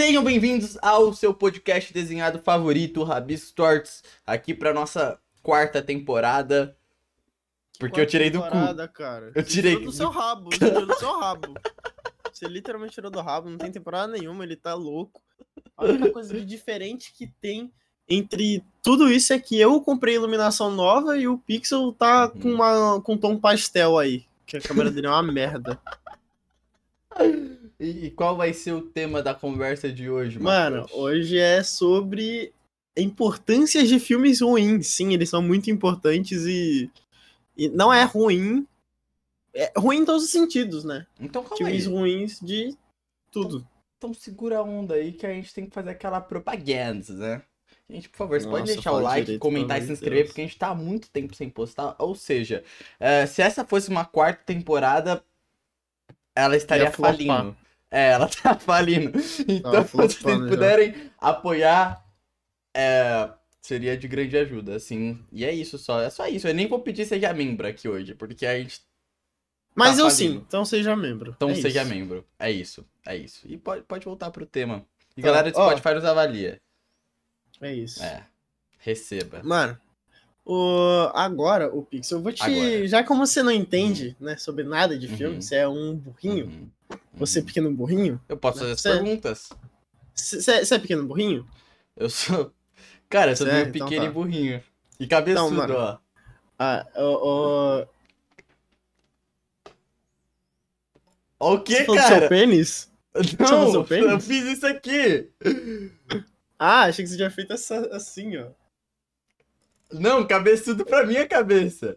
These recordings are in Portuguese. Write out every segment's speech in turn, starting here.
Sejam bem-vindos ao seu podcast desenhado favorito, Rabis Torts, aqui para nossa quarta temporada. Porque eu tirei do cu. Cara. Eu tirei do seu rabo, tirou do seu rabo. Você literalmente tirou do rabo, não tem temporada nenhuma, ele tá louco. A única coisa diferente que tem entre tudo isso é que eu comprei iluminação nova e o Pixel tá com, Uhum. uma, com um tom pastel aí. Que a câmera dele é uma merda. E, e qual vai ser o tema da conversa de hoje, Mano, Matheus? hoje é sobre importâncias de filmes ruins. Sim, eles são muito importantes e, e não é ruim. É ruim em todos os sentidos, né? Então calma Filmes aí. ruins de tudo. Então segura a onda aí que a gente tem que fazer aquela propaganda, né? Gente, por favor, você pode deixar o like, direito, comentar e se inscrever, Deus. porque a gente tá há muito tempo sem postar. Ou seja, eh, se essa fosse uma quarta temporada, ela estaria falindo. É, ela tá falindo. Então, se vocês flopando já. puderem apoiar, é, seria de grande ajuda, assim. E é isso só, é só isso. Eu nem vou pedir seja membro aqui hoje, porque a gente. Mas Tá eu falindo. sim, então seja membro. Então É seja isso. membro. É isso, é isso. E pode, pode voltar pro tema. E Tá, galera do ó. Spotify nos avalia. É isso. É. Receba. Mano, o... agora, o Pixel, eu vou te. Agora. Já como você não entende, né, sobre nada de filme, Uhum. você é um burrinho. Uhum, Você é uhum. pequeno burrinho? Eu posso fazer as Você- perguntas. Você você é pequeno burrinho? Eu sou. Cara, eu sou é? meio Então pequeno tá. e burrinho. E cabeçudo, Então, ó. Ah, o. o... O que, do seu cara? pênis? do seu Não, pênis? eu fiz isso aqui. Ah, achei que você tinha feito essa, assim, ó. Não, cabeçudo pra minha cabeça.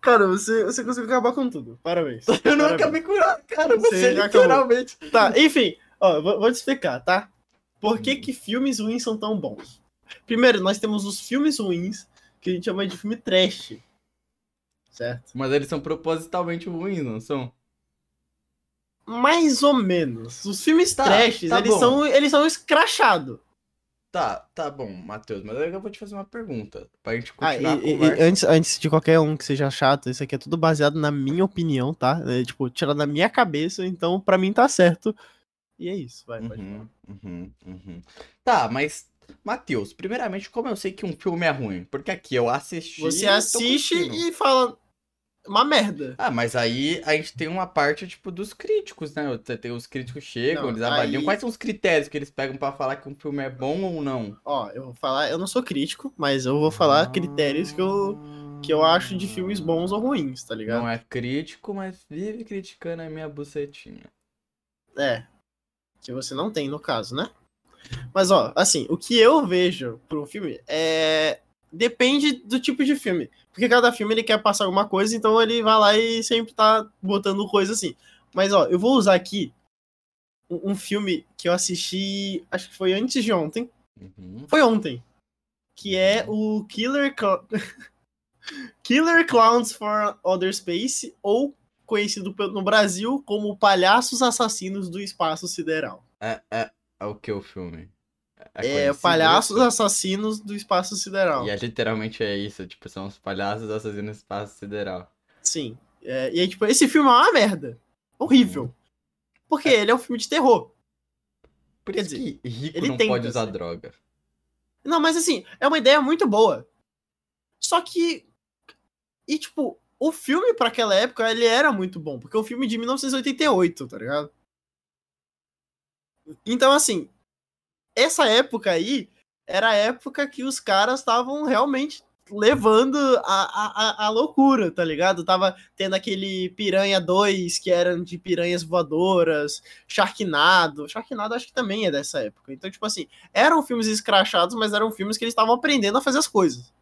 Cara, você, você conseguiu acabar com tudo. Parabéns. Eu não Parabéns. acabei com nada, cara. Você, Você acabou. literalmente. Tá, enfim, ó, vou, vou te explicar, tá? Por que, que filmes ruins são tão bons? Primeiro, nós temos os filmes ruins, que a gente chama de filme trash. Certo? Mas eles são propositalmente ruins, não são? Mais ou menos. Os filmes Tá, trashes, tá eles, bom. são, eles são escrachados. Tá, tá bom, Matheus, mas eu vou te fazer uma pergunta. Pra gente Ah, continuar a e- e- conversa. antes, antes de qualquer um que seja chato, isso aqui é tudo baseado na minha opinião, tá? É, tipo, tirado da minha cabeça, então pra mim tá certo. E é isso, vai, pode falar. Uhum, uhum, uhum. Tá, mas, Matheus, primeiramente, como eu sei que um filme é ruim? Porque aqui eu assisti. Você e assiste e fala uma merda. Ah, mas aí a gente tem uma parte, tipo, dos críticos, né? Os críticos chegam, Não, eles avaliam. aí- Quais são os critérios que eles pegam pra falar que um filme é bom ou não? Ó, eu vou falar, eu não sou crítico, mas eu vou falar critérios que eu, que eu acho de filmes bons ou ruins, tá ligado? Não é crítico, mas vive criticando a minha bucetinha. É. Que você não tem, no caso, né? Mas, ó, assim, o que eu vejo pro filme é. Depende do tipo de filme. Porque cada filme ele quer passar alguma coisa, então ele vai lá e sempre tá botando coisa assim. Mas, ó, eu vou usar aqui um, um filme que eu assisti, acho que foi antes de ontem. Uhum. Foi ontem. Que é o Killer, Cl- Killer Clowns for Outer Space, ou conhecido no Brasil como Palhaços Assassinos do Espaço Sideral. É, é, é o que o filme? É, conhecido Palhaços isso? Assassinos do Espaço Sideral. E é literalmente é isso, tipo, são os palhaços assassinos no espaço sideral. Sim. É, e aí, tipo, esse filme é uma merda. Horrível. Porque ele é um filme de terror. Por Quer isso dizer, que rico ele não tenta pode usar droga. Não, mas assim, é uma ideia muito boa. Só que. E, tipo, o filme pra aquela época, ele era muito bom. Porque é um filme de 1988, tá ligado? Então, assim. Essa época aí era a época que os caras estavam realmente levando a, a, a- loucura, tá ligado? Tava tendo aquele Piranha 2, que eram de piranhas voadoras, Sharknado. Sharknado acho que também é dessa época. Então, tipo assim, eram filmes escrachados, mas eram filmes que eles estavam aprendendo a fazer as coisas.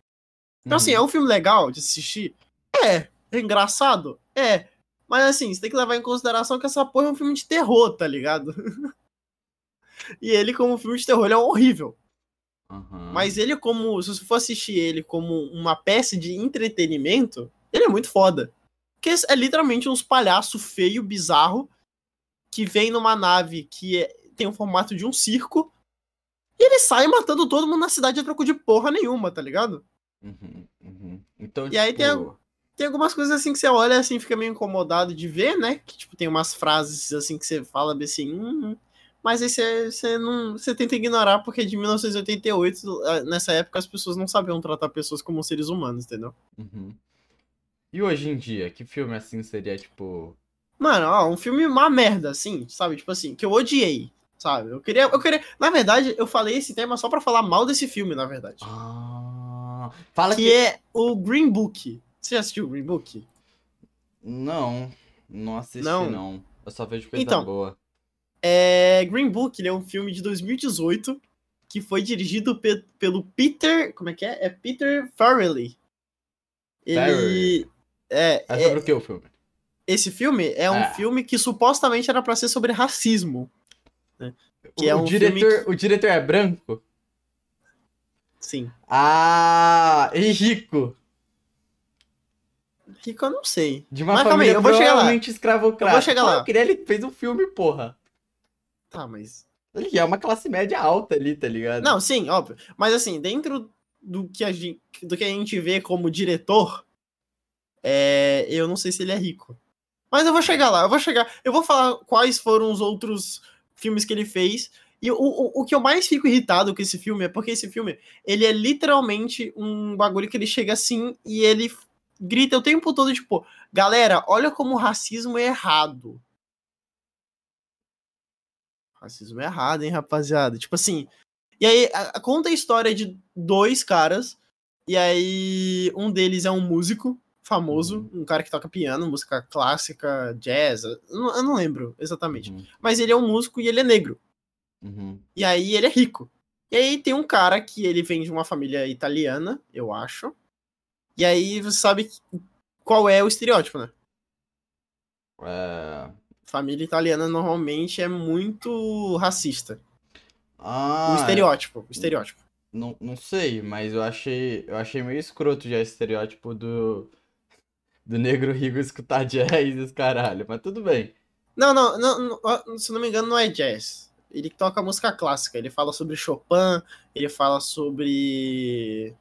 Então, assim, é Uhum. um filme legal de assistir? É. É engraçado? É. Mas, assim, você tem que levar em consideração que essa porra é um filme de terror, tá ligado? e ele, como filme de terror, ele é horrível. Uhum. Mas ele, como. Se você for assistir ele como uma peça de entretenimento, ele é muito foda. Porque é literalmente uns palhaço feio, bizarro, que vem numa nave que é- tem o formato de um circo. E ele sai matando todo mundo na cidade a troco de porra nenhuma, tá ligado? Uhum, uhum. Então, E aí tem tipo, tem algumas coisas assim que você olha assim, fica meio incomodado de ver, né? Que tipo, tem umas frases assim que você fala assim, hum, hum. Mas aí você, não. Você tenta ignorar, porque de 1988, ah, nessa época, as pessoas não sabiam tratar pessoas como seres humanos, entendeu? Uhum. E hoje em dia, que filme assim seria, tipo. Mano, ó, um filme uma merda, assim, sabe? Tipo assim, que eu odiei, sabe? Eu queria. Eu queria. Na verdade, eu falei esse tema só pra falar mal desse filme, na verdade. Ah. Fala que, que. é o Green Book. Você já assistiu o Green Book? Não, não assisti Não? não. Eu só vejo coisa Então, boa. É, Green Book ele é um filme de 2018 que foi dirigido pe- pelo Peter. Como é que é? É Peter Farrelly. Ele. É, É é- sobre o que o filme? esse filme é um Ah. filme que supostamente era pra ser sobre racismo. que o, é o um diretor, filme o diretor é branco? Sim. Ah, e rico. Rico eu não sei. De uma Mas calma aí, família eu vou chegar lá. escravocrata. Eu vou chegar lá. Pô, queria ele fez um filme, porra. Tá, mas. Ele é uma classe média alta ali, tá ligado? Não, sim, óbvio. Mas assim, dentro do que a gente, do que a gente vê como diretor, é, eu não sei se ele é rico. Mas eu vou chegar lá, eu vou chegar. Eu vou falar quais foram os outros filmes que ele fez. E o, o, o que eu mais fico irritado com esse filme é porque esse filme, ele é literalmente um bagulho que ele chega assim e ele grita o tempo todo, tipo, galera, olha como o racismo é errado. Racismo é errado, hein, rapaziada? Tipo assim. E aí, a- conta a história de dois caras. E aí, um deles é um músico famoso, um cara que toca piano, música clássica, jazz. Eu não, eu não lembro exatamente. Uhum, Mas ele é um músico e ele é negro. uhum. E aí, ele é rico. E aí, tem um cara que ele vem de uma família italiana, eu acho. E aí, você sabe qual é o estereótipo, né? É... Família italiana normalmente é muito racista. Ah, o estereótipo, o estereótipo. Não, não sei, mas eu achei, eu achei meio escroto já esse estereótipo do, do negro rico escutar jazz e os caralho, mas tudo bem. Não, não, não, não, se não me engano, não é jazz. Ele toca música clássica. Ele fala sobre Chopin, ele fala sobre.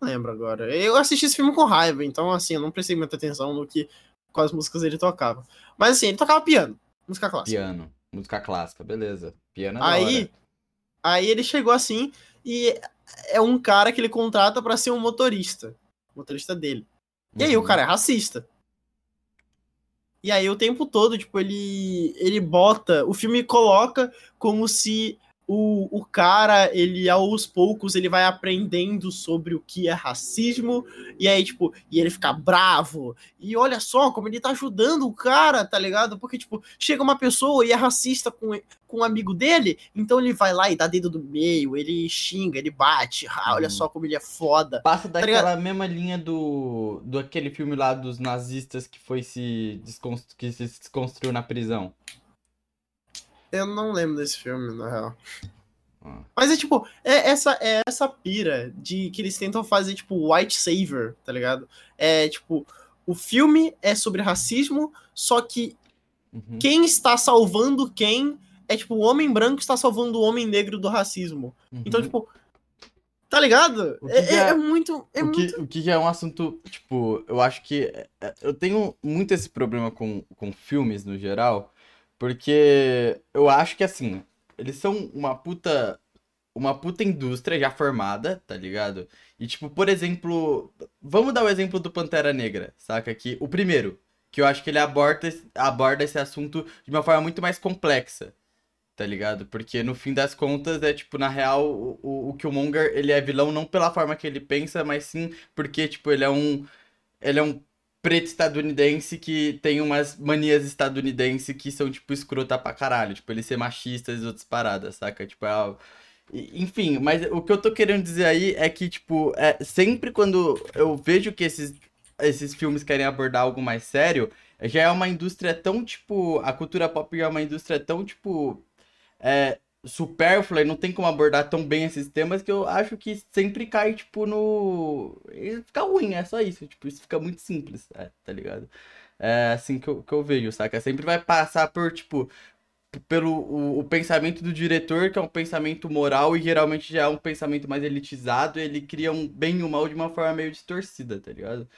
Não lembro agora. Eu assisti esse filme com raiva, então, assim, eu não prestei muita atenção no que. Quais músicas ele tocava. Mas, assim, ele tocava piano, música clássica. Piano, música clássica, beleza. Piano é Aí, aí ele chegou assim e é um cara que ele contrata pra ser um motorista. Motorista dele. E aí o Uhum. cara é racista. E aí o tempo todo, tipo, ele ele bota, o filme coloca como se o, o cara, ele aos poucos, ele vai aprendendo sobre o que é racismo, e aí, tipo, e ele fica bravo, e olha só como ele tá ajudando o cara, tá ligado? Porque, tipo, chega uma pessoa e é racista com, com um amigo dele, então ele vai lá e dá dedo do meio, ele xinga, ele bate, ah, olha Uhum. só como ele é foda. Passa tá daquela mesma linha do, do aquele filme lá dos nazistas que foi se, desconstru... que se desconstruiu na prisão. Eu não lembro desse filme, na real. Ah. Mas é tipo, é essa, é essa pira de que eles tentam fazer, tipo, white savior, tá ligado? É tipo, o filme é sobre racismo, só que Uhum. quem está salvando quem é tipo, o homem branco está salvando o homem negro do racismo. Então, Uhum. tipo, tá ligado? É, é- é- é muito. É o, que, muito. o que é um assunto, tipo, eu acho que é, é, eu tenho muito esse problema com, com filmes no geral, porque eu acho que assim, eles são uma puta uma puta indústria já formada, tá ligado? E tipo, por exemplo, vamos dar o exemplo do Pantera Negra, saca? Que o primeiro, que eu acho que ele aborda, aborda esse assunto de uma forma muito mais complexa. Tá ligado? Porque no fim das contas é tipo, na real, o, o, o Killmonger, ele é vilão não pela forma que ele pensa, mas sim porque, tipo, ele é um. Ele é um preto estadunidense que tem umas manias estadunidenses que são, tipo, escrota pra caralho. Tipo, ele ser machista e outras paradas, saca? Tipo, é Enfim, mas o que eu tô querendo dizer aí é que, tipo, é, sempre quando eu vejo que esses, esses filmes querem abordar algo mais sério, já é uma indústria tão, tipo, a cultura pop já é uma indústria tão, tipo, é, supérflua e não tem como abordar tão bem esses temas que eu acho que sempre cai, tipo, no. Fica ruim, é só isso. Tipo, isso fica muito simples, é, tá ligado? É assim que eu, que eu vejo, saca? Sempre vai passar por, tipo, pelo o, o pensamento do diretor, que é um pensamento moral e geralmente já é um pensamento mais elitizado, e ele cria um bem e o mal de uma forma meio distorcida, tá ligado?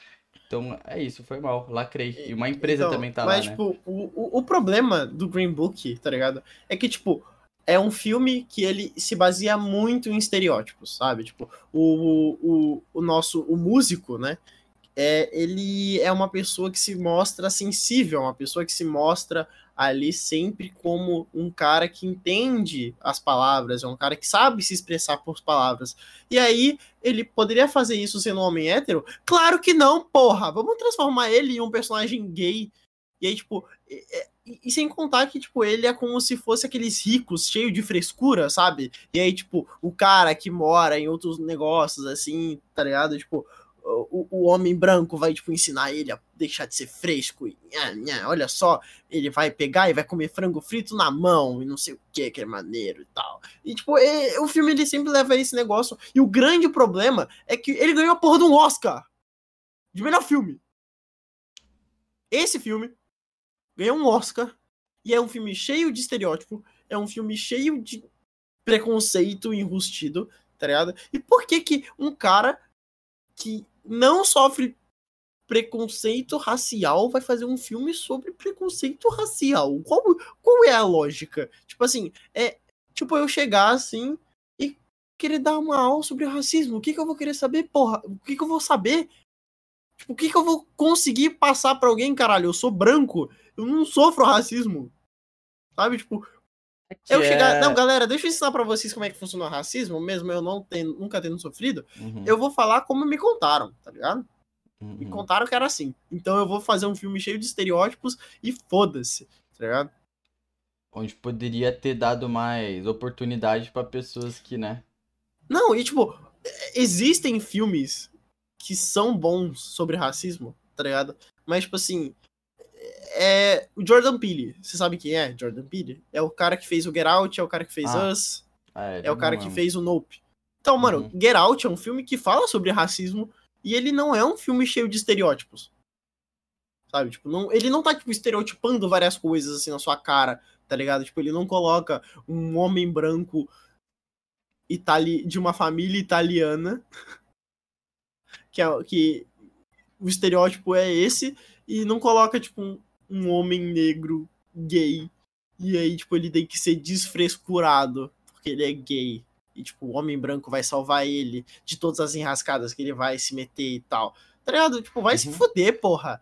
Então é isso, foi mal, lacrei. E uma empresa Então, também tá mas, lá, né? tipo, o, o, o problema do Green Book, tá ligado? É que, tipo, é um filme que ele se baseia muito em estereótipos, sabe? Tipo, o, o, o nosso, o músico, né? É, ele é uma pessoa que se mostra sensível, uma pessoa que se mostra ali sempre como um cara que entende as palavras, é um cara que sabe se expressar por palavras. E aí, ele poderia fazer isso sendo um homem hétero? Claro que não, porra! Vamos transformar ele em um personagem gay. E aí, tipo, é- e, e sem contar que, tipo, ele é como se fosse aqueles ricos, cheio de frescura, sabe? E aí, tipo, o cara que mora em outros negócios, assim, tá ligado? Tipo, o, o homem branco vai, tipo, ensinar ele a deixar de ser fresco. E, nha, nha, olha só, ele vai pegar e vai comer frango frito na mão e não sei o que, que é maneiro e tal. E, tipo, o filme ele sempre leva esse negócio. E o grande problema é que ele ganhou a porra de um Oscar de melhor filme. Esse filme ganhou um Oscar e é um filme cheio de estereótipo, é um filme cheio de preconceito enrustido, tá ligado? E por que que um cara que não sofre preconceito racial vai fazer um filme sobre preconceito racial? Qual, qual é a lógica? Tipo assim, é tipo eu chegar assim e querer dar uma aula sobre racismo. O que que eu vou querer saber, porra? O que que eu vou saber? Tipo, o que que eu vou conseguir passar pra alguém, caralho? Eu sou branco, eu não sofro racismo. Sabe, tipo, eu chegar. é- Não, galera, deixa eu ensinar pra vocês como é que funciona o racismo, mesmo eu não tendo, nunca tendo sofrido. Uhum, Eu vou falar como me contaram, tá ligado? Me uhum. contaram que era assim. Então eu vou fazer um filme cheio de estereótipos e foda-se, tá ligado? Onde poderia ter dado mais oportunidade pra pessoas que, né? Não, e tipo, existem filmes que são bons sobre racismo, tá ligado? Mas, tipo assim. É. O Jordan Peele. Você sabe quem é Jordan Peele? É o cara que fez o Get Out, é o cara que fez Ah, Us, Ah, é o cara que fez o Nope. Então, mano, Uhum. Get Out é um filme que fala sobre racismo e ele não é um filme cheio de estereótipos. Sabe? Tipo, não, ele não tá, tipo, estereotipando várias coisas assim na sua cara, tá ligado? Tipo, ele não coloca um homem branco itali de uma família italiana que, é, que o estereótipo é esse e não coloca, tipo, um, um homem negro gay e aí, tipo, ele tem que ser desfrescurado porque ele é gay. E, tipo, o homem branco vai salvar ele de todas as enrascadas que ele vai se meter e tal. Tá ligado? Tipo, vai se Uhum. fuder, porra.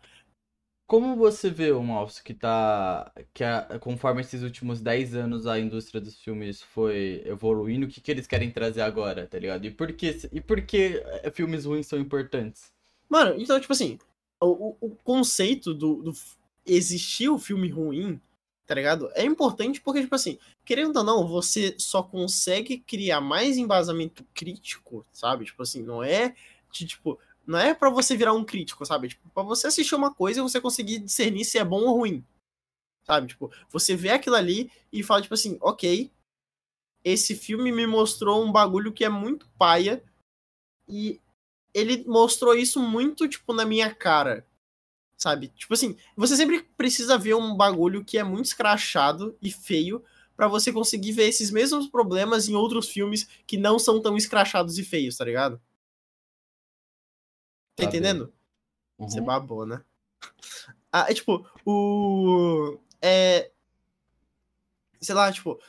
Como você vê o Malfs que tá. Que a- conforme esses últimos 10 anos a indústria dos filmes foi evoluindo, o que, que eles querem trazer agora, tá ligado? E por que, e por que eh, filmes ruins são importantes? Mano, então, tipo assim, o, o- conceito do, do existir o filme ruim, tá ligado? É importante porque, tipo assim, querendo ou não, você só consegue criar mais embasamento crítico, sabe? Tipo assim, não é de, tipo, não é pra você virar um crítico, sabe? Tipo, pra você assistir uma coisa e você conseguir discernir se é bom ou ruim. Sabe? Tipo, você vê aquilo ali e fala, tipo assim, ok, esse filme me mostrou um bagulho que é muito paia e ele mostrou isso muito, tipo, na minha cara. Sabe? Tipo assim, você sempre precisa ver um bagulho que é muito escrachado e feio pra você conseguir ver esses mesmos problemas em outros filmes que não são tão escrachados e feios, tá ligado? Tá Tá entendendo? Uhum. Você babou, né? Ah, é tipo, o. É. Sei lá, tipo.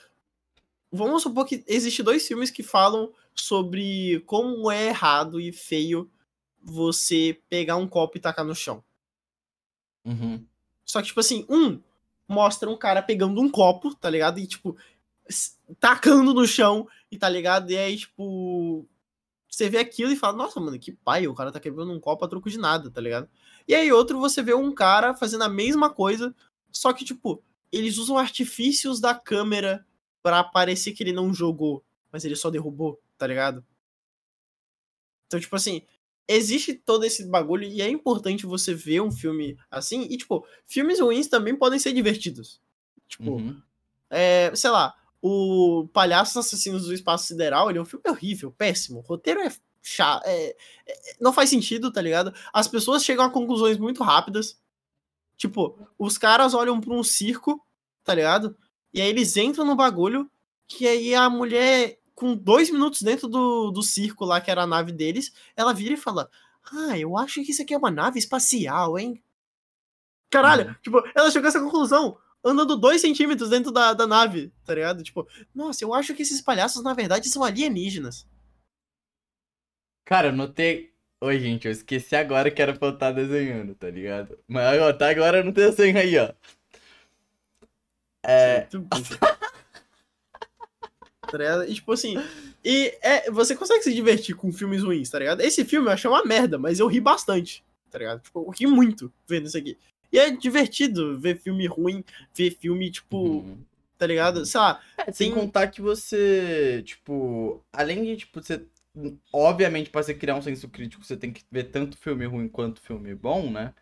Vamos supor que existe dois filmes que falam sobre como é errado e feio você pegar um copo e tacar no chão. Uhum. Só que, tipo assim, um mostra um cara pegando um copo, tá ligado? E, tipo, tacando no chão, e tá ligado? E aí, tipo, você vê aquilo e fala, nossa, mano, que pai, o cara tá quebrando um copo a troco de nada, tá ligado? E aí, outro, você vê um cara fazendo a mesma coisa, só que, tipo, eles usam artifícios da câmera pra parecer que ele não jogou, mas ele só derrubou, tá ligado? Então, tipo assim, existe todo esse bagulho e é importante você ver um filme assim. E, tipo, filmes ruins também podem ser divertidos. Tipo, Uhum. é, sei lá, o Palhaços Assassinos do Espaço Sideral, ele é um filme horrível, péssimo. O roteiro é chato, é, é- não faz sentido, tá ligado? As pessoas chegam a conclusões muito rápidas. Tipo, os caras olham pra um circo, tá ligado? E aí eles entram no bagulho, que aí a mulher, com dois minutos dentro do, do circo lá, que era a nave deles, ela vira e fala: Ah, eu acho que isso aqui é uma nave espacial, hein? Caralho, Uhum. tipo, ela chegou a essa conclusão andando dois centímetros dentro da, da nave, tá ligado? Tipo, nossa, eu acho que esses palhaços, na verdade, são alienígenas. Cara, eu notei. Oi, gente, eu esqueci agora que era pra eu estar desenhando, tá ligado? Mas ó, tá agora no desenho aí, ó. É. Burro. tá ligado? E tipo assim. E é, você consegue se divertir com filmes ruins, tá ligado? Esse filme eu achei uma merda, mas eu ri bastante, tá ligado? Tipo, eu ri muito vendo isso aqui. E é divertido ver filme ruim, ver filme, tipo, uhum. tá ligado? Sei lá, É, sem tem- contar que você, tipo, além de, tipo, você. Obviamente, pra você criar um senso crítico, você tem que ver tanto filme ruim quanto filme bom, né?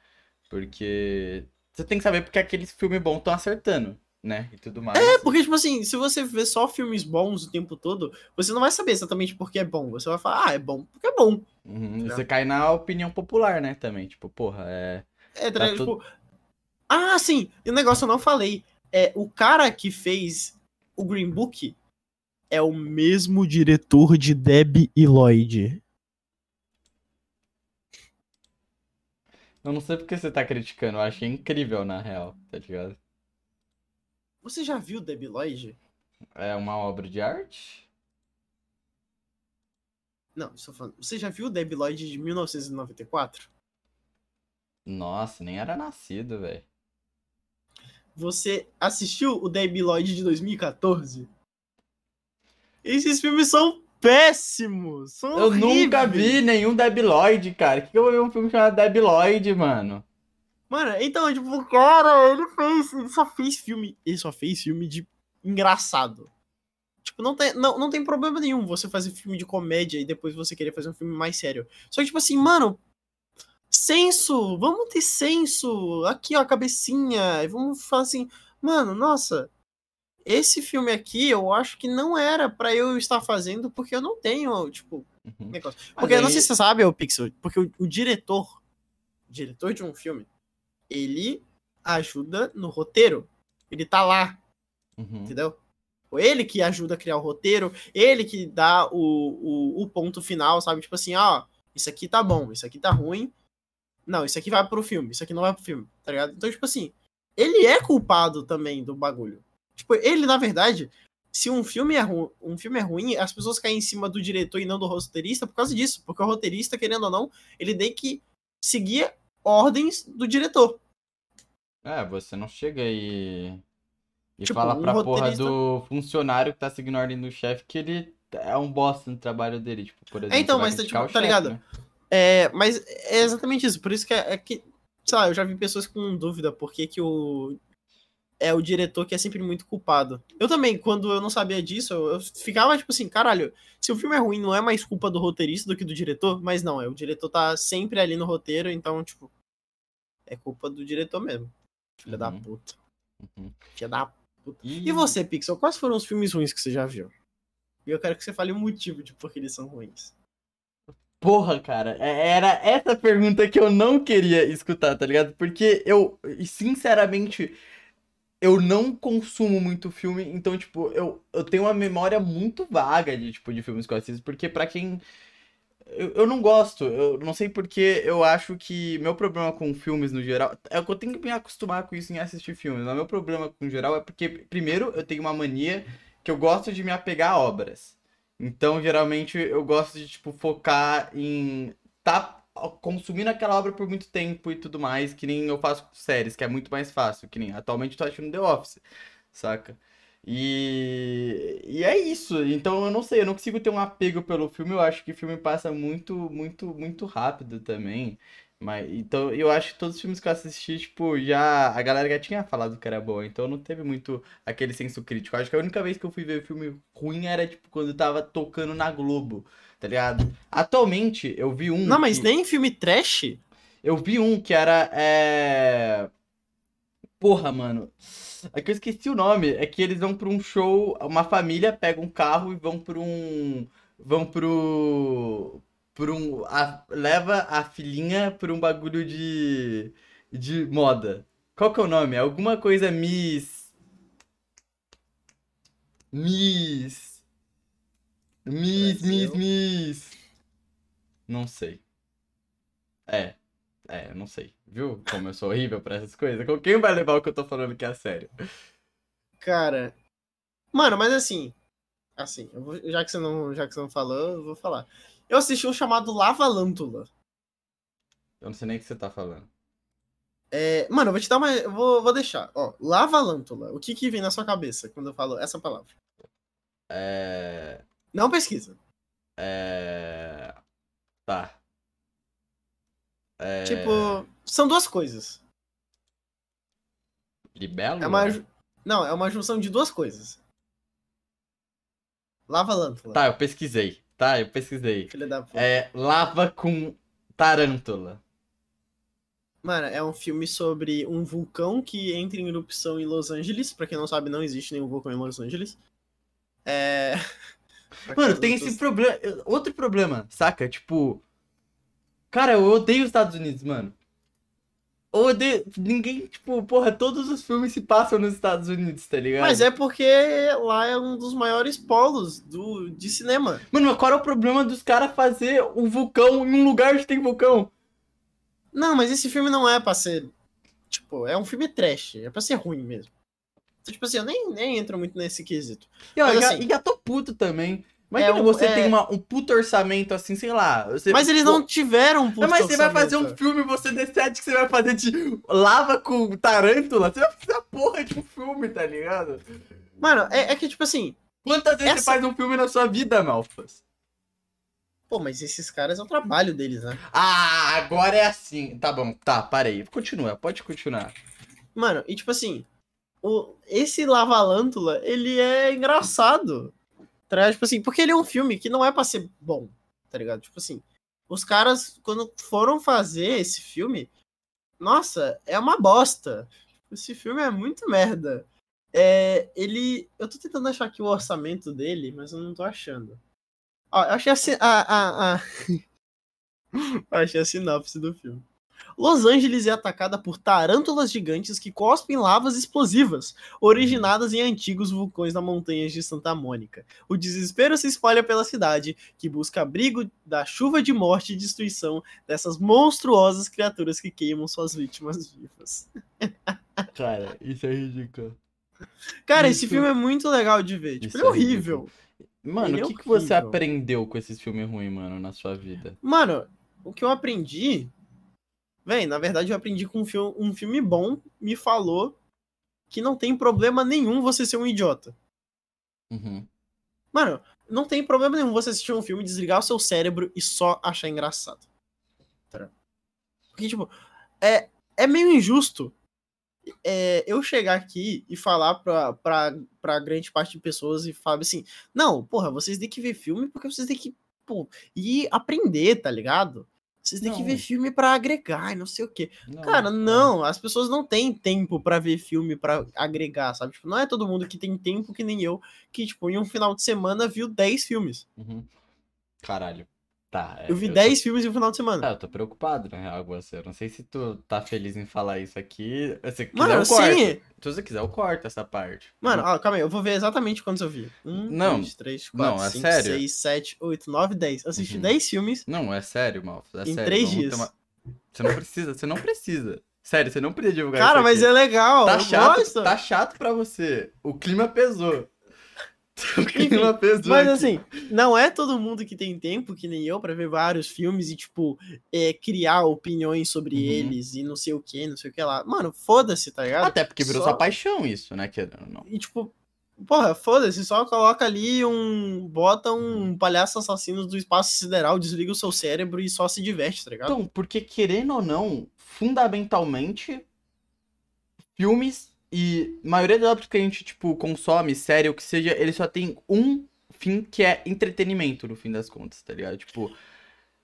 Porque você tem que saber porque aqueles filmes bons estão acertando, né? E tudo mais. É, porque, tipo assim, se você vê só filmes bons o tempo todo, você não vai saber exatamente por que é bom. Você vai falar, ah, é bom porque é bom. Uhum, Tá. você cai na opinião popular, né? Também, tipo, porra, é. É, tá Tá Tipo, ah, sim, e o negócio eu não falei. É, o cara que fez o Green Book é o mesmo diretor de Deb e Lloyd. Eu não sei porque você tá criticando, eu achei incrível, na real, tá ligado? Você já viu Deb Lloyd? É uma obra de arte? Não, estou falando. Você já viu Deb Lloyd de 1994? Nossa, nem era nascido, velho. Você assistiu o Deb e Lloyd de 2014? Esses filmes são péssimos! São Eu nunca horríveis. vi nenhum Debi Lloyd, cara. Que, que eu vou ver um filme chamado Debi Lloyd, mano? Mano, então, tipo, o cara, ele fez. Ele só fez filme. Ele só fez filme de engraçado. Tipo, não tem, não, não tem problema nenhum você fazer filme de comédia e depois você querer fazer um filme mais sério. Só que, tipo assim, mano. Senso! Vamos ter senso! Aqui, ó, a cabecinha. e Vamos falar assim. Mano, nossa. Esse filme aqui eu acho que não era pra eu estar fazendo porque eu não tenho, tipo, Uhum. negócio. Porque eu não aí- sei se você sabe, o Pixel, porque o, o diretor, o diretor de um filme, ele ajuda no roteiro. Ele tá lá, Uhum. entendeu? Ele que ajuda a criar o roteiro, ele que dá o, o, o ponto final, sabe? Tipo assim, ó, isso aqui tá bom, isso aqui tá ruim. Não, isso aqui vai pro filme, isso aqui não vai pro filme, tá ligado? Então, tipo assim, ele é culpado também do bagulho. Tipo, ele, na verdade, se um filme é, ru um filme é ruim, as pessoas caem em cima do diretor e não do roteirista por causa disso. Porque o roteirista, querendo ou não, ele tem que seguir ordens do diretor. É, você não chega e. E Tipo, fala um pra porra do funcionário que tá seguindo a ordem do chefe que ele é um bosta no trabalho dele. Tipo, por exemplo. então, vai mas tá, tipo, tá chefe, ligado? né? É, mas é exatamente isso. Por isso que é, é que. Sei lá, eu já vi pessoas com dúvida por que, que o. É o diretor que é sempre muito culpado. Eu também, quando eu não sabia disso, eu, eu ficava tipo assim, caralho, se o filme é ruim, não é mais culpa do roteirista do que do diretor? Mas não, é o diretor tá sempre ali no roteiro, então, tipo. É culpa do diretor mesmo. Filha da Uhum. puta. Uhum. Filha da puta. E, E você, Pixel, quais foram os filmes ruins que você já viu? E eu quero que você fale o motivo de por que eles são ruins. Porra, cara, é- era essa pergunta que eu não queria escutar, tá ligado? Porque eu, sinceramente, eu não consumo muito filme, então, tipo, eu, eu tenho uma memória muito vaga de, tipo, de filmes que eu assisto, porque pra quem... Eu, eu não gosto, eu não sei porque eu acho que meu problema com filmes no geral... É que eu tenho que me acostumar com isso em assistir filmes, mas meu problema com geral é porque, primeiro, eu tenho uma mania que eu gosto de me apegar a obras. Então, geralmente, eu gosto de, tipo, focar em tá consumindo aquela obra por muito tempo e tudo mais, que nem eu faço com séries, que é muito mais fácil, que nem atualmente eu tô assistindo The Office, saca? E, e é isso. Então, eu não sei, eu não consigo ter um apego pelo filme, eu acho que o filme passa muito, muito, muito rápido também. Mas, então, eu acho que todos os filmes que eu assisti, tipo, já. A galera já tinha falado que era bom, então não teve muito aquele senso crítico. Acho que a única vez que eu fui ver filme ruim era, tipo, quando eu tava tocando na Globo, tá ligado? Atualmente, eu vi um. Não, mas que- nem filme trash? Eu vi um que era. É... Porra, mano. É que eu esqueci o nome. É que eles vão pra um show. Uma família pega um carro e vão pra um. Vão pro. Por um. a- Leva a filhinha pra um bagulho de. De moda. Qual que é o nome? Alguma coisa Miss. Miss. Miss, Miss. Miss. Não sei. É. É, não sei. Viu como eu sou horrível pra essas coisas? Com quem vai levar o que eu tô falando que é sério? Cara. Mano, mas assim. Assim, vou- já, que você não, já que você não falou, eu vou falar. Eu assisti um chamado Lava Lântula. Eu não sei nem o que você tá falando. É, mano, eu vou te dar uma. Vou, vou deixar. Ó, Lava Lântula. O que que vem na sua cabeça quando eu falo essa palavra? É. Não pesquisa. É. Tá. É... Tipo, são duas coisas. Libelo? É uma. ju- Não, é uma junção de duas coisas. Lava Lântula. Tá, eu pesquisei. Tá, eu pesquisei. Filha da puta. É lava com tarântula. Mano, é um filme sobre um vulcão que entra em erupção em Los Angeles. Pra quem não sabe, não existe nenhum vulcão em Los Angeles. É. Mano, tem esse problema. Outro problema, saca? Tipo. Cara, eu odeio os Estados Unidos, mano. Eu odeio. Ninguém, tipo, porra, todos os filmes se passam nos Estados Unidos, tá ligado? Mas é porque lá é um dos maiores polos do, de cinema. Mano, mas qual é o problema dos caras fazer um vulcão em um lugar onde tem vulcão? Não, mas esse filme não é pra ser. Tipo, é um filme trash. É pra ser ruim mesmo. Então, tipo assim, eu nem, nem entro muito nesse quesito. E, ó, Mas assim- e já tô puto também. Imagina É um- você é- tem uma- um puto orçamento assim, sei lá. Você, Mas eles não tiveram um puto Mas você vai fazer um orçamento. filme você decide que você vai fazer de lava com tarântula. Você vai fazer a porra de um filme, tá ligado? Mano, é, é que, tipo assim. Quantas vezes você Essa- faz um filme na sua vida, Malfas? Pô, mas esses caras é o trabalho deles, né? Ah, agora é assim. Tá bom, tá, parei. Continua, pode continuar. Mano, e tipo assim. O, esse Lavalântula, ele é engraçado. Tipo assim, porque ele é um filme que não é pra ser bom, tá ligado? Tipo assim, os caras, quando foram fazer esse filme, nossa, é uma bosta. Esse filme é muito merda. É, ele. Eu tô tentando achar aqui o orçamento dele, mas eu não tô achando. Ó, eu achei a. a, a, a... achei a sinopse do filme. Los Angeles é atacada por tarântulas gigantes que cospem lavas explosivas, originadas em antigos vulcões das montanhas de Santa Mônica. O desespero se espalha pela cidade, que busca abrigo da chuva de morte e destruição dessas monstruosas criaturas que queimam suas vítimas vivas. Cara, isso é ridículo. Cara, esse Isso- filme é muito legal de ver. Tipo, ele é é horrível. Mano, Ele o é que, que você aprendeu com esses filmes ruins, mano, na sua vida? Mano, o que eu aprendi. Véi, na verdade eu aprendi com um filme, um filme bom me falou que não tem problema nenhum você ser um idiota. Uhum. Mano, não tem problema nenhum você assistir um filme, desligar o seu cérebro e só achar engraçado. Tá? Porque, tipo, é, é meio injusto é, eu chegar aqui e falar pra, pra, pra grande parte de pessoas e falar assim: não, porra, vocês têm que ver filme porque vocês têm que pô, ir aprender, tá ligado? Vocês têm que Não. ver filme pra agregar e não sei o quê. Não, Cara, é. não, as pessoas não têm tempo pra ver filme pra agregar, sabe? Tipo, não é todo mundo que tem tempo que nem eu, que, tipo, em um final de semana viu 10 filmes. Uhum. Tá. Tá. é, Eu vi tô- 10 filmes em um final de semana. Ah, eu tô preocupado, na real, com você. Eu não sei se tu tá feliz em falar isso aqui. Se quiser, Mano, eu corto. sim. Se você quiser, eu corto essa parte. Mano, ó, calma aí, eu vou ver exatamente quantos eu vi. Um, Não. dois, três, Não, quatro, é cinco, sério. seis, sete, oito, nove, dez. Eu assisti Uhum. 10 filmes. Não, é sério, Malfo. É Em sério. três vamos dias. ter uma- Você não precisa, você não precisa. Sério, você não precisa divulgar Cara, mas aqui. é legal. Tá chato, gosto. tá chato pra você. O clima pesou. Enfim. Mas assim, não é todo mundo que tem tempo, que nem eu, pra ver vários filmes e, tipo, é, criar opiniões sobre Uhum. eles e não sei o que, não sei o que lá. Mano, foda-se, tá ligado? Até porque virou Só- sua paixão isso, né? Ou não. E tipo, porra, foda-se, só coloca ali um. Bota um palhaço assassino do espaço sideral, desliga o seu cérebro e só se diverte, tá ligado? Então, porque querendo ou não, fundamentalmente, filmes e maioria das obras que a gente, tipo, consome, série, o que seja, ele só tem um fim que é entretenimento, no fim das contas, tá ligado? Tipo,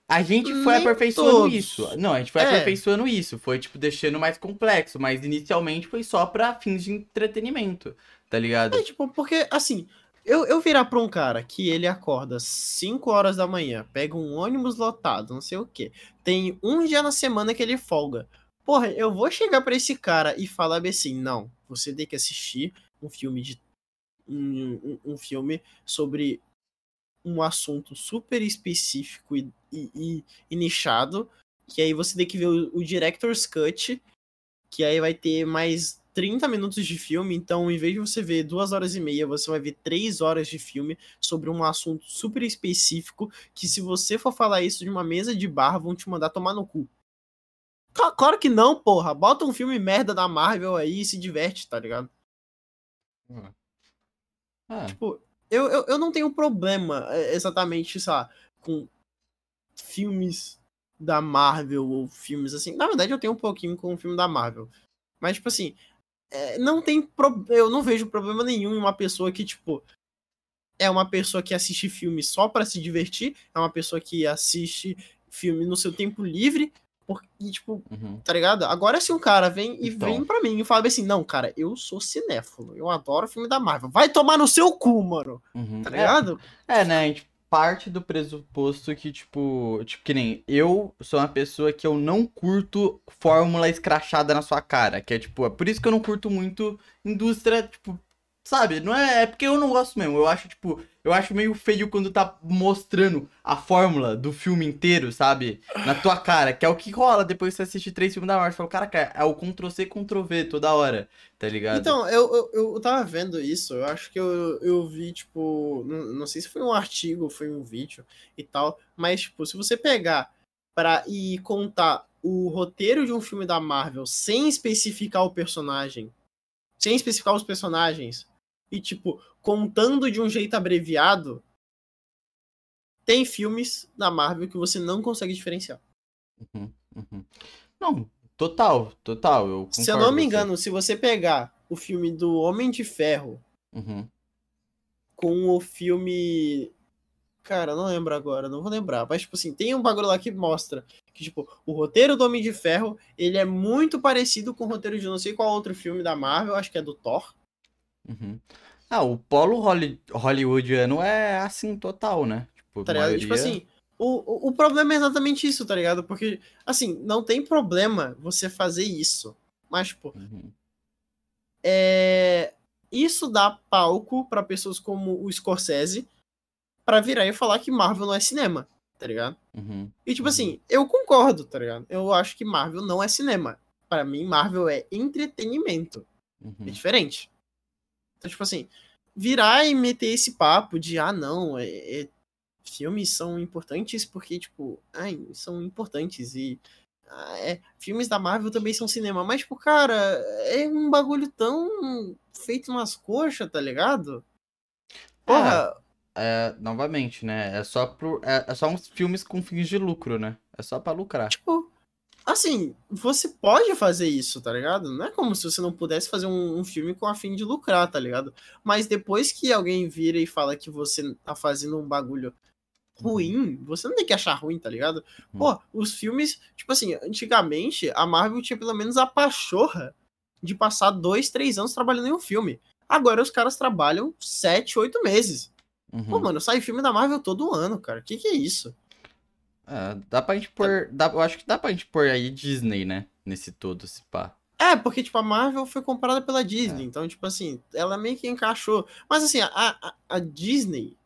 a gente foi Nem aperfeiçoando todos. isso. Não, a gente foi É. aperfeiçoando isso. Foi, tipo, deixando mais complexo, mas inicialmente foi só pra fins de entretenimento, tá ligado? É, tipo, porque, assim, eu, eu virar pra um cara que ele acorda 5 horas da manhã, pega um ônibus lotado, não sei o quê, tem um dia na semana que ele folga. Porra, eu vou chegar pra esse cara e falar assim, não, você tem que assistir um filme de. Um, um, um filme sobre um assunto super específico e, e, e- e nichado. que aí você tem que ver o, o Director's Cut, que aí vai ter mais 30 minutos de filme, então em vez de você ver duas horas e meia, você vai ver três horas de filme sobre um assunto super específico, que se você for falar isso de uma mesa de bar, vão te mandar tomar no cu. Cla- Claro que não, porra. Bota um filme merda da Marvel aí e se diverte, tá ligado? Ah, Tipo, eu, eu, eu não tenho problema é, exatamente, sei lá, com filmes da Marvel ou filmes assim. Na verdade, eu tenho um pouquinho com o filme da Marvel. Mas, tipo assim, é, não tem. Pro... Eu não vejo problema nenhum em uma pessoa que, tipo. É uma pessoa que assiste filme só pra se divertir. É uma pessoa que assiste filme no seu tempo livre. Porque, tipo, uhum. tá ligado? Agora se um cara vem e Então. vem pra mim e fala assim, não, cara, eu sou cinéfilo, eu adoro filme da Marvel. Vai tomar no seu cu, mano. Uhum. Tá É, ligado? É, né? A gente parte do pressuposto que, tipo, tipo, que nem eu sou uma pessoa que eu não curto fórmula escrachada na sua cara. Que é, tipo, é por isso que eu não curto muito indústria, tipo, sabe? Não é, é porque eu não gosto mesmo. Eu acho, tipo, eu acho meio feio quando tá mostrando a fórmula do filme inteiro, sabe? Na tua cara, que é o que rola depois que você assiste três filmes da Marvel. Você fala, caraca, é o Ctrl-C, Ctrl-V toda hora, tá ligado? Então, eu, eu, eu tava vendo isso, eu acho que eu, eu vi, tipo, não, não sei se foi um artigo foi um vídeo e tal, mas, tipo, se você pegar pra ir contar o roteiro de um filme da Marvel sem especificar o personagem, sem especificar os personagens, e, tipo, contando de um jeito abreviado, tem filmes da Marvel que você não consegue diferenciar. Uhum, uhum. Não, total, total. Eu Se eu não me engano, se você pegar o filme do Homem de Ferro Uhum. com o filme. Cara, não lembro agora, não vou lembrar. Mas, tipo assim, tem um bagulho lá que mostra que, tipo, o roteiro do Homem de Ferro, ele é muito parecido com o roteiro de não sei qual outro filme da Marvel, acho que é do Thor. Uhum. Ah, o polo holly- hollywoodiano é assim total, né? Tipo, Tá ligado? Tipo assim, o, o, problema é exatamente isso, tá ligado? Porque, assim, não tem problema você fazer isso. Mas, tipo, Uhum. é... isso dá palco pra pessoas como o Scorsese pra virar e falar que Marvel não é cinema, tá ligado? Uhum. E tipo Uhum. assim, eu concordo, tá ligado? Eu acho que Marvel não é cinema. Pra mim, Marvel é entretenimento. É Uhum. diferente. Então, tipo assim, virar e meter esse papo de, ah, não, é, é- filmes são importantes porque, tipo, ai, são importantes e. ah, é, filmes da Marvel também são cinema, mas, tipo, cara, é um bagulho tão feito nas coxas, tá ligado? Porra, É, novamente, né? É só pro, é, é só uns filmes com fins de lucro, né? É só pra lucrar. tipo, assim, você pode fazer isso, tá ligado? Não é como se você não pudesse fazer um, um filme com a fim de lucrar, tá ligado? Mas depois que alguém vira e fala que você tá fazendo um bagulho ruim, você não tem que achar ruim, tá ligado? Pô, os filmes, tipo assim, antigamente a Marvel tinha pelo menos a pachorra de passar dois, três anos trabalhando em um filme. Agora os caras trabalham sete, oito meses. Uhum. Pô, mano, sai filme da Marvel todo ano, cara. Que que é isso? É, dá pra gente pôr. Dá, eu acho que dá pra gente pôr aí Disney, né? Nesse todo, se pá. É, porque, tipo, a Marvel foi comprada pela Disney, É. então, tipo assim, ela meio que encaixou. Mas, assim, a, a, a Disney,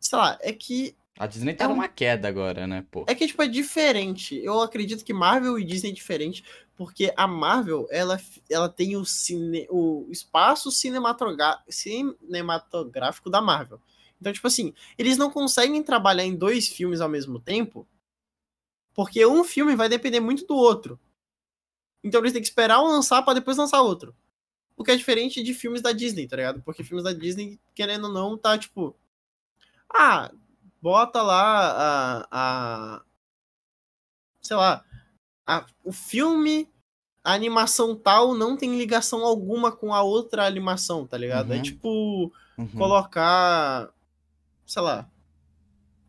sei lá, é que, A Disney tá É um- numa queda agora, né, pô? é que, tipo, é diferente. Eu acredito que Marvel e Disney é diferente, porque a Marvel, ela, ela tem o, cine, o espaço cinematogra- cinematográfico da Marvel. Então, tipo assim, eles não conseguem trabalhar em dois filmes ao mesmo tempo, porque um filme vai depender muito do outro. Então eles têm que esperar um lançar pra depois lançar outro. O que é diferente de filmes da Disney, tá ligado? Porque filmes da Disney, querendo ou não, tá tipo. Ah, bota lá a. a sei lá. A, o filme, a animação tal, não tem ligação alguma com a outra animação, tá ligado? É Uhum. tipo Uhum. colocar. Sei lá.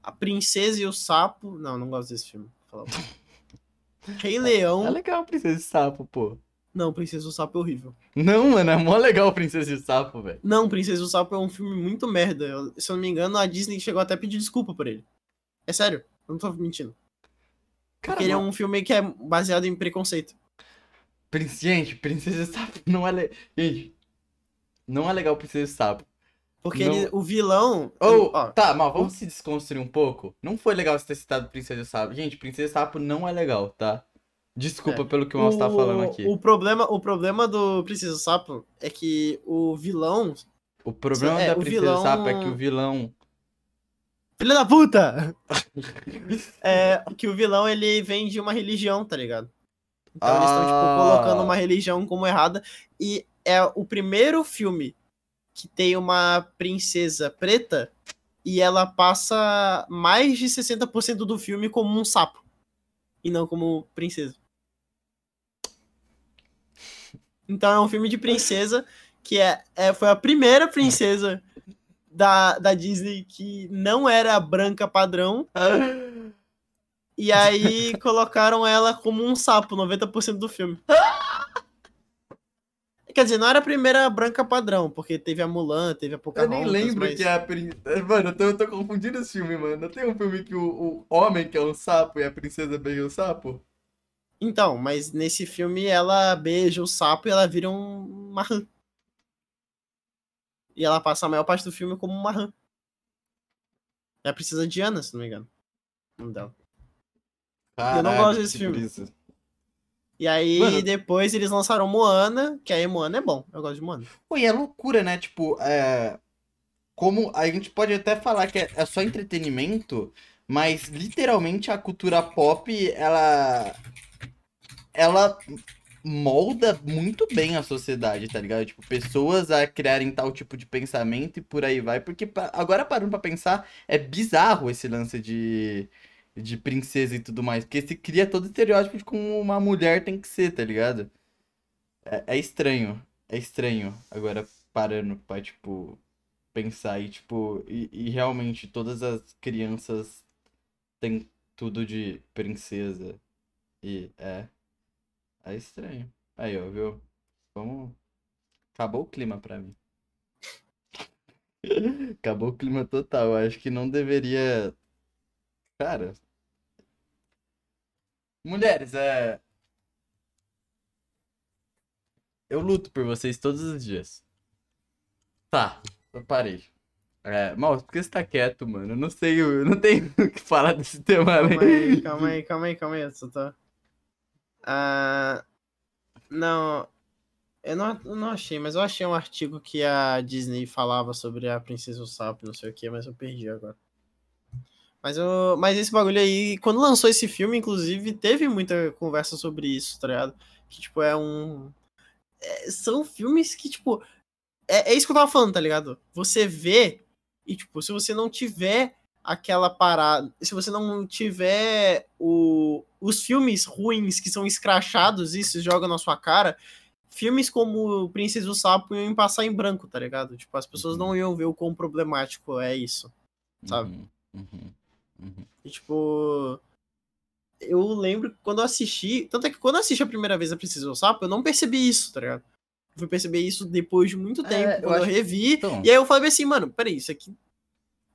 A Princesa e o Sapo. Não, não gosto desse filme. Rei Leão. É legal Princesa e Sapo, pô. Não, Princesa e o Sapo é horrível. Não, mano, é mó legal Princesa e o Sapo, velho. Não, Princesa e o Sapo é um filme muito merda. Eu- se eu não me engano, a Disney chegou até a pedir desculpa por ele. É sério, eu não tô mentindo. Cara, Porque ele é um filme que é baseado em preconceito. Prin- Gente, Princesa e o Sapo não é legal. Gente, não é legal Princesa e o Sapo. Porque Não. ele, o vilão. Ou, ó, tá, mas vamos se desconstruir um pouco. Não foi legal você ter citado Princesa Sapo. Gente, Princesa Sapo não é legal, tá? Desculpa É. pelo que o Mouse tá falando aqui. O problema, o problema do Princesa Sapo é que o vilão. O problema é, da Princesa vilão- Sapo é que o vilão. Filha da puta! é que o vilão ele vem de uma religião, tá ligado? Então eles estão, tipo, Ah. colocando uma religião como errada. E é o primeiro filme que tem uma princesa preta e ela passa mais de 60% do filme como um sapo. E não como princesa. Então é um filme de princesa que é, é- foi a primeira princesa da, da Disney que não era branca padrão. E aí colocaram ela como um sapo, 90% do filme. Quer dizer, não era a primeira branca padrão, porque teve a Mulan, teve a Eu Pocahontas, nem lembro mas... que é a princesa. Mano, eu tô, eu tô confundindo esse filme, mano. Não tem um filme que o, o homem que é um sapo e a princesa beija o sapo? Então, mas nesse filme ela beija o sapo e ela vira um, uma rã. E ela passa a maior parte do filme como uma rã. É a princesa Diana, se não me engano. O nome dela. Eu não gosto desse filme. brisa. E aí, Mano- depois eles lançaram Moana, que aí Moana é bom. Eu gosto de Moana. Pô, e é loucura, né? Tipo, é. Como a gente pode até falar que é, é só entretenimento, mas literalmente a cultura pop, ela. Ela molda muito bem a sociedade, tá ligado? Tipo, pessoas a criarem tal tipo de pensamento e por aí vai. Porque agora parando pra pensar, é bizarro esse lance de. De princesa e tudo mais. Porque se cria todo estereótipo de como uma mulher tem que ser, tá ligado? É, é estranho. É estranho. Agora parando pra, tipo, pensar e, tipo, e, e realmente todas as crianças têm tudo de princesa. E é. É estranho. Aí, ó, viu? Vamos. Acabou o clima pra mim. Acabou o clima total. Acho que não deveria. Cara. Mulheres, é. Eu luto por vocês todos os dias. Tá, eu parei. É, Mal, por que você tá quieto, mano? Eu não sei, eu não tenho o que falar desse tema. Calma aí, calma aí, calma aí, calma aí. Eu só tô... Ah, não, eu não, eu não achei, mas eu achei um artigo que a Disney falava sobre a Princesa e o Sapo, não sei o que, mas eu perdi agora. Mas, eu, mas esse bagulho aí, quando lançou esse filme, inclusive, teve muita conversa sobre isso, tá ligado? Que, tipo, é um. é, são filmes que, tipo. É, é isso que eu tava falando, tá ligado? Você vê, e, tipo, se você não tiver aquela parada. Se você não tiver o, os filmes ruins que são escrachados e se joga na sua cara, filmes como Princesa e o Sapo iam passar em branco, tá ligado? Tipo, as pessoas não iam ver o quão problemático é isso. sabe? Uhum, uhum, uhum. E, tipo. Eu lembro que quando eu assisti. Tanto é que quando eu assisti a primeira vez a Princesa e o Sapo, eu não percebi isso, tá ligado? Eu fui perceber isso depois de muito É, tempo, eu quando eu, acho- revi. Então, E aí eu falei assim, mano, peraí, isso aqui.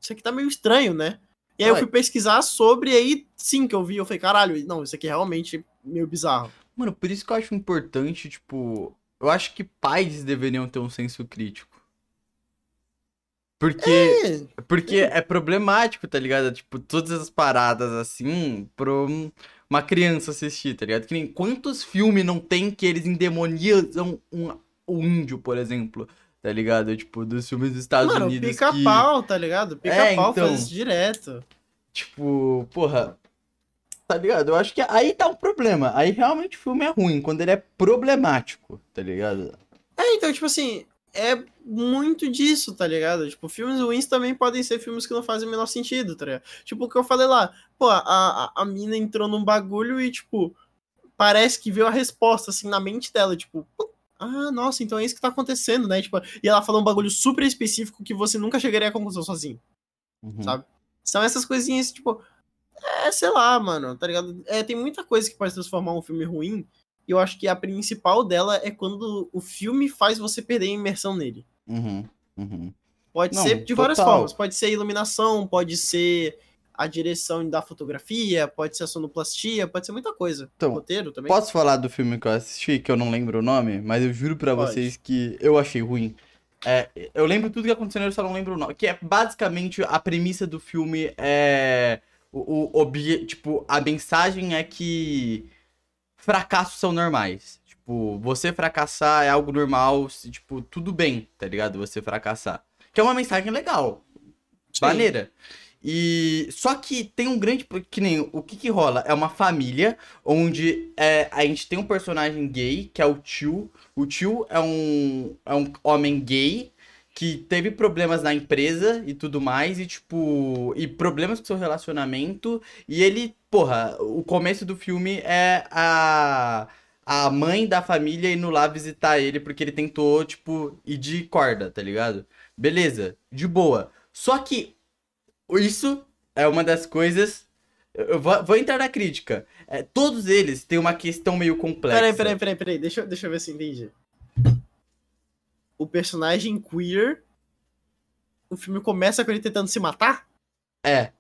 Isso aqui tá meio estranho, né? E aí eu Ué. fui pesquisar sobre, e aí sim que eu vi, eu falei, caralho, não, isso aqui é realmente meio bizarro. mano, por isso que eu acho importante, tipo. Eu acho que pais deveriam ter um senso crítico. Porque. É, Porque é problemático, tá ligado? Tipo, todas as paradas assim, um- uma criança assistir, tá ligado? Que nem quantos filmes não tem que eles endemoniam um, o índio, por exemplo, tá ligado? Tipo, dos filmes dos Estados mano, Unidos que, pica-pau, tá ligado? Pica-pau então. faz isso direto. tipo, porra, tá ligado? Eu acho que aí tá um problema. Aí realmente o filme é ruim, quando ele é problemático, tá ligado? É, então, tipo assim, é muito disso, tá ligado? Tipo, filmes ruins também podem ser filmes que não fazem o menor sentido, tá ligado? Tipo, o que eu falei lá, pô, a, a, a mina entrou num bagulho e, tipo, parece que viu a resposta, assim, na mente dela, tipo, "Pô, ah, nossa, então é isso que tá acontecendo, né? Tipo, e ela falou um bagulho super específico que você nunca chegaria à conclusão sozinho. Uhum. Sabe? São essas coisinhas, tipo, é, sei lá, mano, tá ligado? É, tem muita coisa que pode transformar um filme ruim, e eu acho que a principal dela é quando o filme faz você perder a imersão nele. Uhum. Uhum. Pode Não, ser de várias total. formas. Pode ser a iluminação, pode ser a direção da fotografia, pode ser a sonoplastia, pode ser muita coisa. Então, o roteiro também. Posso falar do filme que eu assisti, que eu não lembro o nome, mas eu juro pra Pode. vocês que eu achei ruim. É, eu lembro tudo que aconteceu, eu só não lembro o nome. Que é basicamente a premissa do filme é. O, o tipo, a mensagem é que fracassos são normais. Tipo, você fracassar é algo normal, tipo, tudo bem, tá ligado? Você fracassar. Que é uma mensagem legal. Sim. Maneira. E só que tem um grande que nem o que que rola é uma família onde é, a gente tem um personagem gay que é o tio. O tio é um é um homem gay que teve problemas na empresa e tudo mais e tipo e problemas com seu relacionamento e ele, porra, o começo do filme é a a mãe da família indo lá visitar ele porque ele tentou, tipo, ir de corda, tá ligado? Beleza, de boa. Só que isso é uma das coisas. Eu vou, vou entrar na crítica. É, todos eles têm uma questão meio complexa. Peraí, peraí, peraí, peraí. Deixa, deixa eu ver se eu entendi. O personagem queer. O filme começa com ele tentando se matar? É.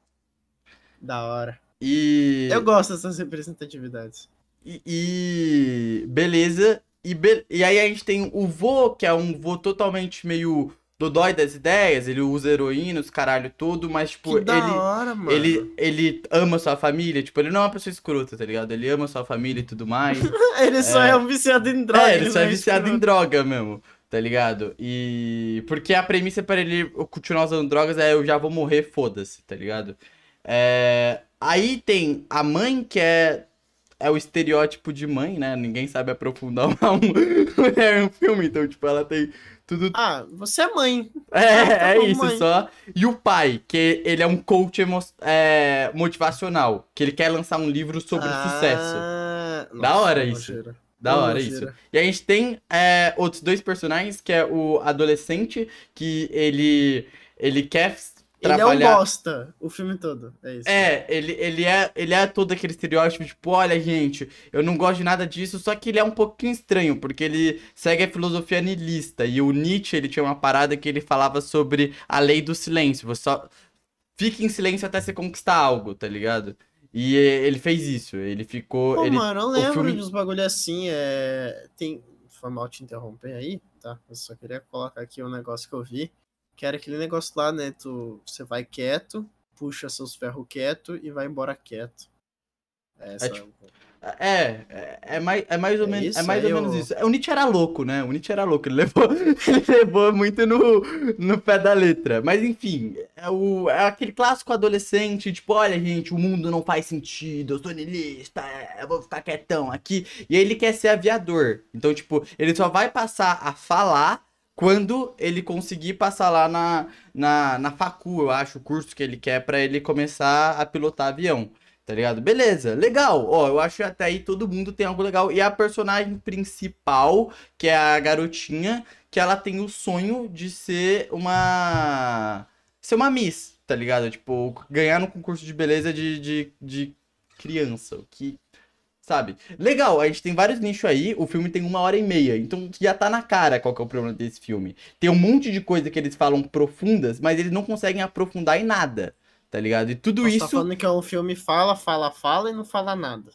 Da hora. E. Eu gosto dessas representatividades. E, e- beleza. E, be- e aí a gente tem o vô, que é um vô totalmente meio dodói das ideias. Ele usa heroína, os caralho todo, mas, tipo, ele. hora, mano. Ele, ele ama sua família, tipo, ele não é uma pessoa escrota, tá ligado? Ele ama sua família e tudo mais. Ele só É. é, um viciado em droga. é, ele só não é viciado em escroto. droga mesmo, tá ligado? E. Porque a premissa para ele continuar usando drogas é eu já vou morrer, foda-se, tá ligado? É... Aí tem a mãe que é. É o estereótipo de mãe, né? Ninguém sabe aprofundar uma mulher um filme, então, tipo, ela tem tudo Ah, você é mãe. é, Ah, tá é isso mãe. só. E o pai, que ele é um coach emo- é, motivacional, que ele quer lançar um livro sobre sucesso. Ah, Da hora isso. Da hora isso. E a gente tem é, outros dois personagens, que é o adolescente, que ele ele quer Ele é um trabalhar... bosta o filme todo. É isso. É, ele, ele é ele é todo aquele estereótipo, tipo, olha, gente, eu não gosto de nada disso, só que ele é um pouquinho estranho, porque ele segue a filosofia niilista, e o Nietzsche, ele tinha uma parada que ele falava sobre a lei do silêncio, você só fica em silêncio até você conquistar algo, tá ligado? E ele fez isso, ele ficou... Pô, ele... mano, eu lembro filme- de uns bagulho assim, é... Tem... Foi mal te interromper aí, tá? Eu só queria colocar aqui um negócio que eu vi, que era aquele negócio lá, né? Tu... Você vai quieto, puxa seus ferros quieto e vai embora quieto. Essa... tipo, É, é, é mais, é mais ou É menos, isso? é mais ou Aí menos eu- isso. O Nietzsche era louco, né? O Nietzsche era louco, ele levou, ele levou muito no, no pé da letra. Mas enfim, é, o, é aquele clássico adolescente, tipo, olha, gente, o mundo não faz sentido, eu sou niilista, é, eu vou ficar quietão aqui. E aí ele quer ser aviador. Então, tipo, ele só vai passar a falar quando ele conseguir passar lá na, na, na facu, eu acho, o curso que ele quer pra ele começar a pilotar avião. Tá ligado? Beleza, legal. Ó, eu acho que até aí todo mundo tem algo legal. E a personagem principal, que é a garotinha, que ela tem o sonho de ser uma. ser uma Miss, tá ligado? Tipo, ganhar no concurso de beleza de, de, de criança. O que. Sabe? Legal, a gente tem vários nichos aí. O filme tem uma hora e meia. Então já tá na cara qual que é o problema desse filme. Tem um monte de coisa que eles falam profundas, mas eles não conseguem aprofundar em nada. Tá ligado? E tudo Você isso. tá falando que é um filme fala, fala, fala e não fala nada.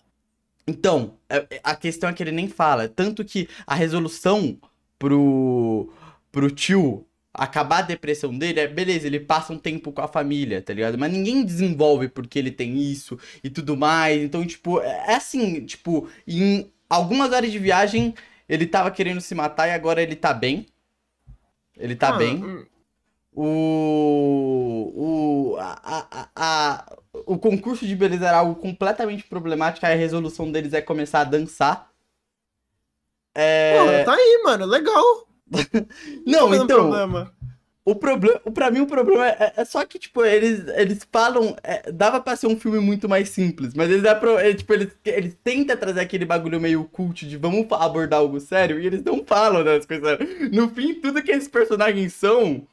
Então, é- é- a questão é que ele nem fala. Tanto que a resolução pro, pro tio acabar a depressão dele é, beleza, ele passa um tempo com a família, tá ligado? Mas ninguém desenvolve porque ele tem isso e tudo mais. Então, tipo, é é assim, tipo, em algumas horas de viagem ele tava querendo se matar e agora ele tá bem. Ele tá Ah, bem. O, o, a, a, a- o concurso de beleza era algo completamente problemático, aí a resolução deles é começar a dançar. É... Pô, tá aí, mano, legal. Não, Qual é o então, problema? o problema, pra mim o problema é, é só que, tipo, eles, eles falam, é, dava pra ser um filme muito mais simples, mas eles, apro- é, tipo, eles, eles tentam trazer aquele bagulho meio cult de vamos abordar algo sério, e eles não falam das coisas. No fim, tudo que esses personagens são,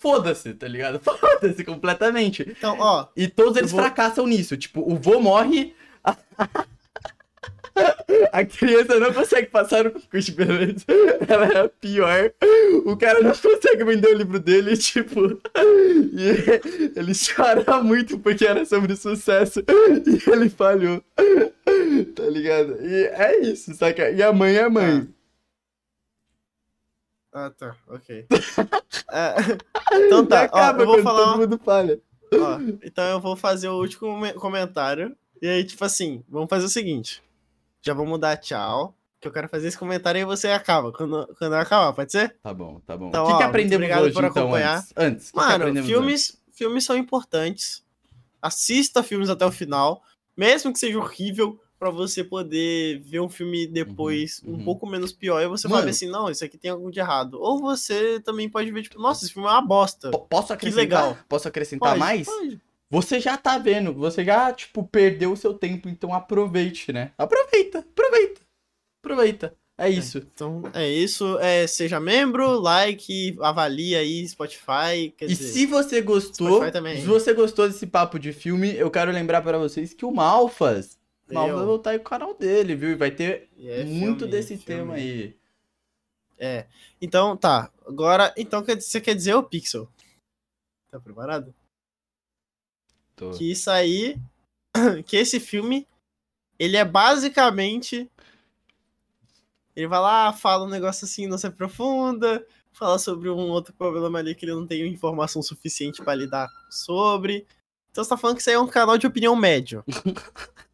foda-se, tá ligado? Foda-se completamente. Então, ó, E todos eles vou- fracassam nisso. Tipo, o vô morre. A criança não consegue passar no concurso de beleza. Ela é a pior. O cara não consegue vender o livro dele, tipo. E ele chora muito porque era sobre sucesso. E ele falhou. Tá ligado? E é isso, saca? E a mãe é a mãe. Ah, tá, ok. É, então tá, ó, eu vou falar. ó, então eu vou fazer o último come- comentário. E aí, tipo assim, vamos fazer o seguinte. Já vamos dar tchau. Que eu quero fazer esse comentário e você acaba. Quando, quando eu acabar, pode ser? Tá bom, tá bom. Então, o que, que aprendemos obrigado hoje, por então, acompanhar. antes? Antes, que Mano, filmes, filmes são importantes. Assista filmes até o final, mesmo que seja horrível, pra você poder ver um filme depois Uhum, um uhum. pouco menos pior e você Mano. vai ver assim, não, isso aqui tem algo de errado. Ou você também pode ver, tipo, nossa, esse filme é uma bosta. Posso acrescentar? legal. Posso acrescentar Pode, mais? pode. Você já tá vendo, você já, tipo, perdeu o seu tempo, então aproveite, né? Aproveita, aproveita, aproveita. É isso. Então é isso. É, seja membro, like, avalie aí Spotify. Quer E dizer, se você gostou, também. se você gostou desse papo de filme, eu quero lembrar pra vocês que o Malfas, Malfas vai voltar aí o canal dele, viu? E vai ter é muito filme, desse filme. tema aí. É. Então, tá. Agora, então você quer dizer o Pixel? Tá preparado? Tô. Que isso aí. Que esse filme. Ele é basicamente. Ele vai lá, fala um negócio assim, não se aprofunda. Fala sobre um outro problema ali que ele não tem informação suficiente pra lidar sobre. Então você tá falando que isso aí é um canal de opinião médio.